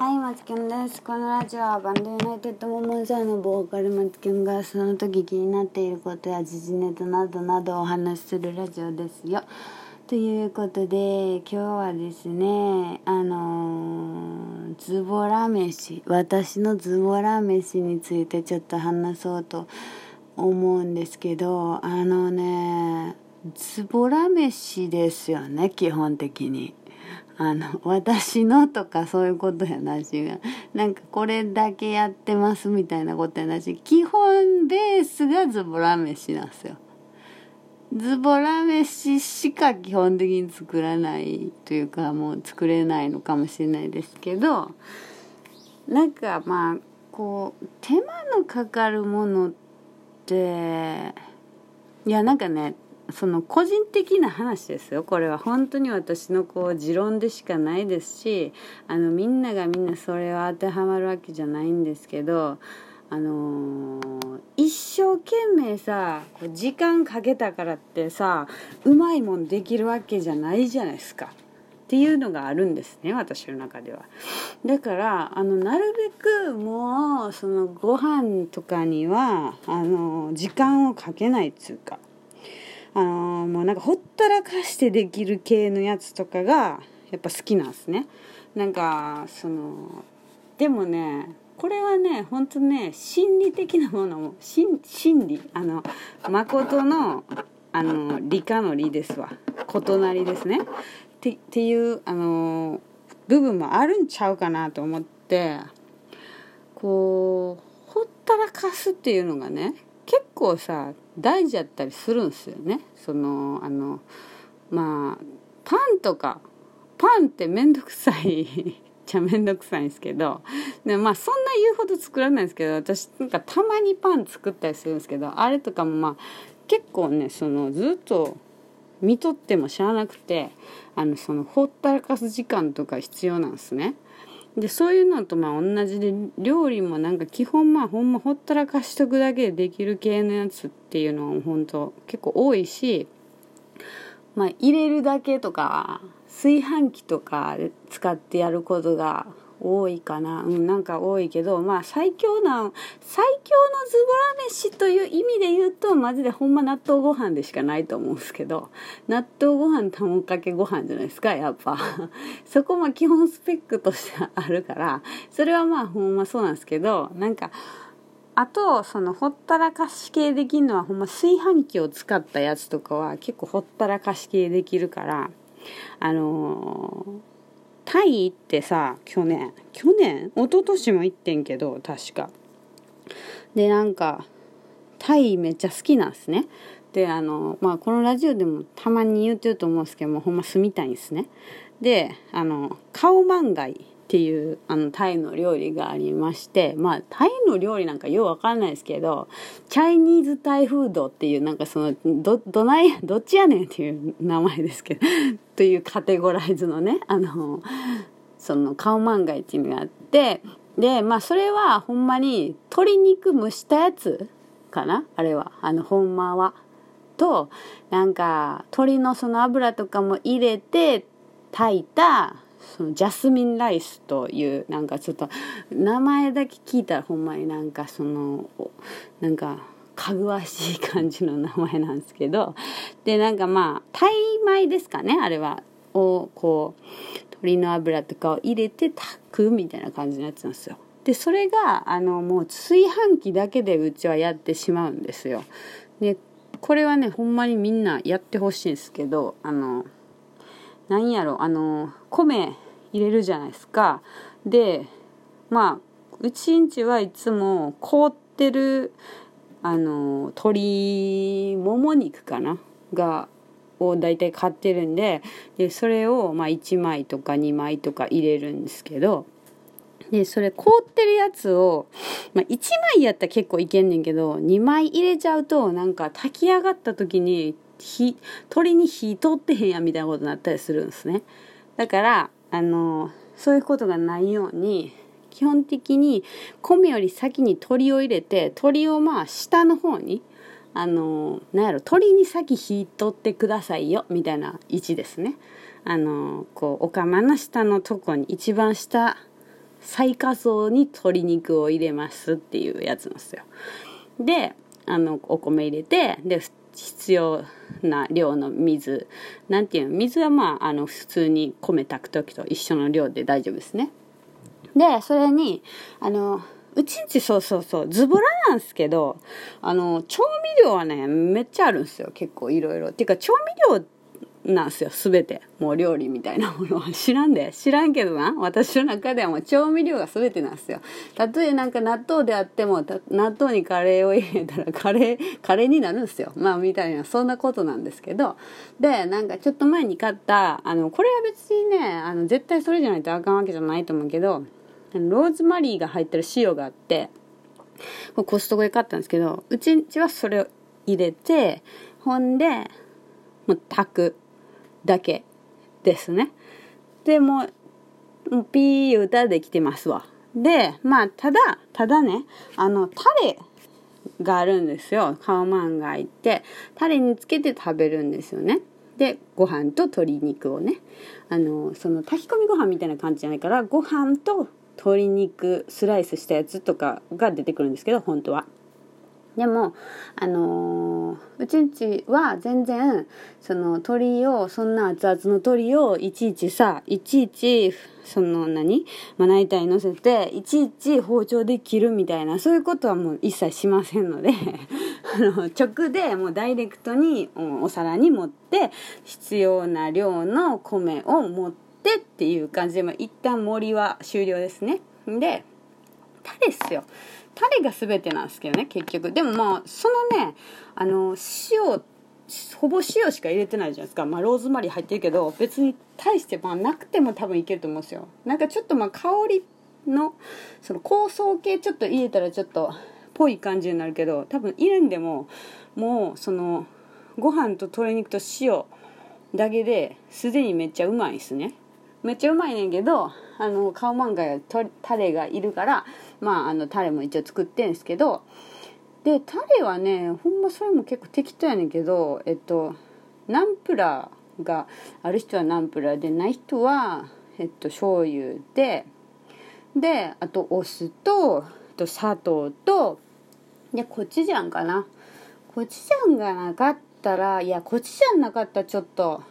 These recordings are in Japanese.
はい、マツキンです。このラジオはバンドユナイテッドモモンサーのボーカルマツキュンがその時気になっていることや時事ネタなどなどお話しするラジオですよ。ということで、今日はですね、あのーズボラ飯、私のズボラ飯についてちょっと話そうと思うんですけど、あのね、ズボラ飯ですよね、基本的に。あの、私のとかそういうことやなしが、なんかこれだけやってますみたいなことやなし、基本ベースがズボラ飯なんですよ。ズボラ飯しか基本的に作らないというか、もう作れないのかもしれないですけど、なんかまあ、こう、手間のかかるものって、いやなんかね、その個人的な話ですよ。これは本当に私のこう持論でしかないですしあのみんながみんなそれは当てはまるわけじゃないんですけどあのー一生懸命さこう時間かけたからってさうまいもんできるわけじゃないじゃないですか。っていうのがあるんですね私の中では。だからあのなるべくもうそのご飯とかにはあの時間をかけないっつうか。あのーもうなんかほったらかしてできる系のやつとかがやっぱ好きなんですね。なんかそのでもねこれはね本当ね心理的なものも心心理あの誠のあの理科の理ですわ。異なりですね。ってっていうあの部分もあるんちゃうかなと思ってこうほったらかすっていうのがね結構さ大事やったりするんすよねそのあのまあパンとかパンって面倒くさい じゃ面倒くさいんですけどでまあそんな言うほど作らないんですけど私なんかたまにパン作ったりするんですけどあれとかもまあ結構ねそのずっと見とってもしゃあなくてあのそのほったらかす時間とか必要なんですね。でそういうのとまあ同じで料理もなんか基本まあほんまほったらかしとくだけでできる系のやつっていうのは本当結構多いしまあ入れるだけとか炊飯器とか使ってやることが多いかな。うんなんか多いけどまあ最強な最強のズボラ飯という意味で言うとマジでほんま納豆ご飯でしかないと思うんですけど納豆ご飯卵かけご飯じゃないですかやっぱ。そこも基本スペックとしてあるからそれはまあほんまそうなんですけどなんかあとそのほったらかし系できるのはほんま炊飯器を使ったやつとかは結構ほったらかし系できるからあのータイ行ってさ去年去年？一昨年も行ってんけど確か。でなんかタイめっちゃ好きなんですね。であのまあこのラジオでもたまに言うてると思うんですけどもほんま住みたいんですね。であのカオマンガイっていうあのタイの料理がありましてまあタイの料理なんかようわかんないですけどチャイニーズタイフードっていうなんかそのどどないどっちやねんっていう名前ですけど というカテゴライズのねあのそのカオマンガイっていうのがあってでまあそれはほんまに鶏肉蒸したやつかな？あれはあのほんまは。となんか鶏のその油とかも入れて炊いたそのジャスミンライスというなんかちょっと名前だけ聞いたらほんまになんかそのなんかかぐわしい感じの名前なんですけど でなんかまあタイ米ですかねあれは。をこう鶏の油とかを入れて炊くみたいな感じのやつなんですよ。でそれがあのもう炊飯器だけでうちはやってしまうんですよ。でこれはねほんまにみんなやってほしいんですけどあのなんやろあの米入れるじゃないですか。でまあうちんちはいつも凍ってるあの鶏もも肉かな？がを大体買ってるんででそれをまあ1枚とか2枚とか入れるんですけどでそれ凍ってるやつを、まあ、1枚やったら結構いけんねんけど2枚入れちゃうとなんか炊き上がった時に火鶏に火通ってへんやみたいなことになったりするんですね。だからあのそういうことがないように基本的に米より先に鶏を入れて鶏をまあ下の方にあのなんやろ鶏に先火通ってくださいよみたいな位置ですね。あのこうお釜の下のとこに一番下最下層に鶏肉を入れますっていうやつなんですよ。であのお米入れてで必要な量の水。なんていうの水はまああの普通に米炊く時と一緒の量で大丈夫ですね。でそれにあのうちんちそうそうそうズボラなんですけどあの調味料はねめっちゃあるんですよ結構いろいろ。っていうか調味料ってなんすよ、すべて。もう料理みたいなものは知らんで。知らんけどな。私の中ではもう調味料がすべてなんすよ。たとえなんか納豆であっても、納豆にカレーを入れたらカレー、カレーになるんすよ。まあみたいな、そんなことなんですけど。で、なんかちょっと前に買った、あの、これは別にね、あの、絶対それじゃないとあかんわけじゃないと思うけど、ローズマリーが入ってる塩があって、コストコで買ったんですけど、うちんちはそれを入れて、ほんで、もう炊く。だけですね。でもうピー歌できてますわ。で、まあ、ただ、ただね、あの、タレがあるんですよ。カオマンガイって、タレにつけて食べるんですよね。で、ご飯と鶏肉をね、あの、その炊き込みご飯みたいな感じじゃないから、ご飯と鶏肉スライスしたやつとかが出てくるんですけど、本当は。でもあのー、うちんちは全然その鶏をそんな熱々の鶏をいちいちさいちいちその何まな板に乗せていちいち包丁で切るみたいなそういうことはもう一切しませんので あの直でもうダイレクトにお皿に盛って必要な量の米を持ってっていう感じで、まあ、一旦盛りは終了ですね。でタレっすよ。タレが全てなんですけどね結局。でもまあそのねあの塩ほぼ塩しか入れてないじゃないですか、まあ、ローズマリー入ってるけど別に対してまあなくても多分いけると思うんですよ。なんかちょっとまあ香りのその香草系ちょっと入れたらちょっとぽい感じになるけど多分入れんでももうそのご飯と鶏肉と塩だけですでにめっちゃうまいですね。めっちゃうまいねんけどあのカオマンガイタレがいるからまああのタレも一応作ってんすけどでタレはねほんまそれも結構適当やねんけどえっとナンプラーがある人はナンプラーでない人はえっと醤油でであとお酢とと砂糖とでコチュジャンかな。コチュジャンがなかったらいやコチュジャンなかったらちょっと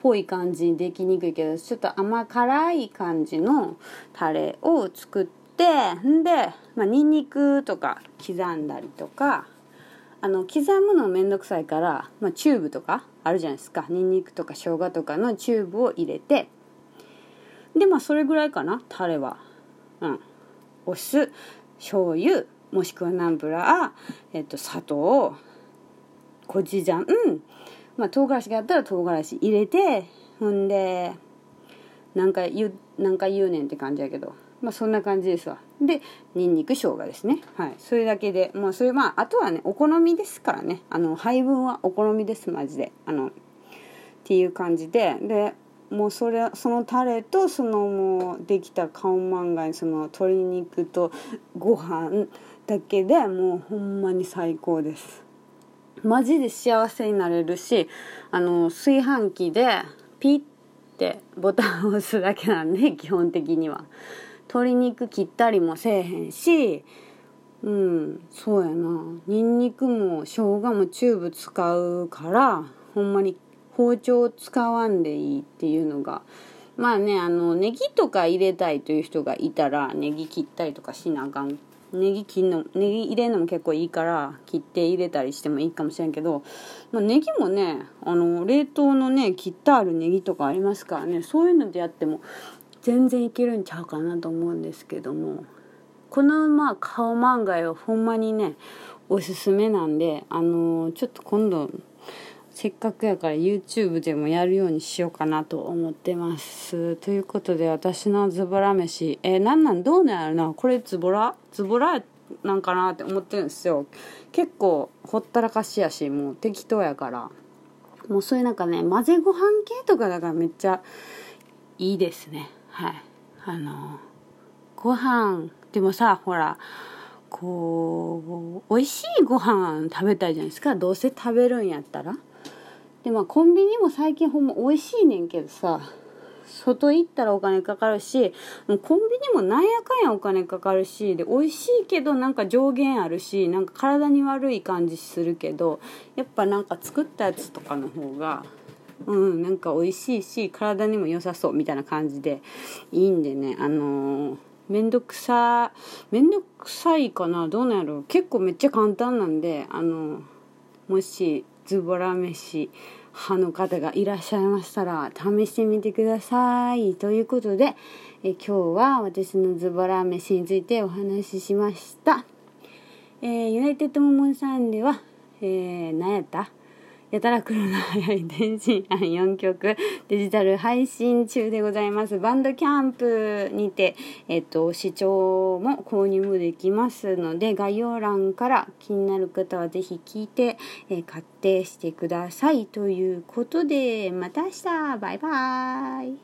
ぽい感じにできにくいけどちょっと甘辛い感じのタレを作ってんで、まあ、ニンニクとか刻んだりとかあの刻むのめんどくさいから、まあ、チューブとかあるじゃないですか。ニンニクとか生姜とかのチューブを入れて。でまあそれぐらいかなタレは。うん。お酢醤油もしくはナンプラー、えっと、砂糖コチュジャン、うん。まあ、唐辛子があったら唐辛子入れてほんで何回言う何回言うねんって感じやけど。まあそんな感じですわ。でにんにく生姜ですね。はい。それだけでまあそれまああとはねお好みですからね。あの配分はお好みですマジで。あのっていう感じで。でもうそれそのタレとそのもうできたカオマンガイその鶏肉とご飯だけでもうほんまに最高です。マジで幸せになれるしあの炊飯器でピッてボタンを押すだけなんで 基本的には。鶏肉切ったりもせえへんしうんそうやな。にんにくも生姜もチューブ使うからほんまに包丁使わんでいいっていうのが。まあねあのネギとか入れたいという人がいたらネギ切ったりとかしなあかんネギ切んのネギ入れるのも結構いいから切って入れたりしてもいいかもしれんけど、まあ、ネギもねあの冷凍のね切ってあるネギとかありますからねそういうのでやっても全然いけるんちゃうかなと思うんですけどもこのまあ顔漫画はほんまにねおすすめなんであのちょっと今度せっかくやから YouTube でもやるようにしようかなと思ってます。ということで私のズボラ飯、えー、なんなん？どうなんやろな？これズボラ？ズボラなんかなって思ってるんですよ。結構ほったらかしやし、もう適当やから。もうそういうなんかね、混ぜご飯系とかだからめっちゃいいですね。はい。あの、ご飯、でもさ、ほら、こう、美味しいご飯食べたいじゃないですか。どうせ食べるんやったら。でまあコンビニも最近ほんま美味しいねんけどさ外行ったらお金かかるしもうコンビニもなんやかんやお金かかるしで美味しいけどなんか上限あるしなんか体に悪い感じするけどやっぱなんか作ったやつとかの方がうんなんか美味しいし体にも良さそうみたいな感じでいいんでねあのーめんどくさめんどくさいかなどうなんやろう。結構めっちゃ簡単なんであのもしズボラ飯派の方がいらっしゃいましたら試してみてください。ということでえ今日は私のズボラ飯についてお話ししました、えー、ユナイテッドモモンさんでは、えー、何やったやたら来るの早い電子版4曲デジタル配信中でございます。バンドキャンプにて、えっと、視聴も購入もできますので、概要欄から気になる方はぜひ聞いて、えー、買ってしてください。ということで、また明日バイバーイ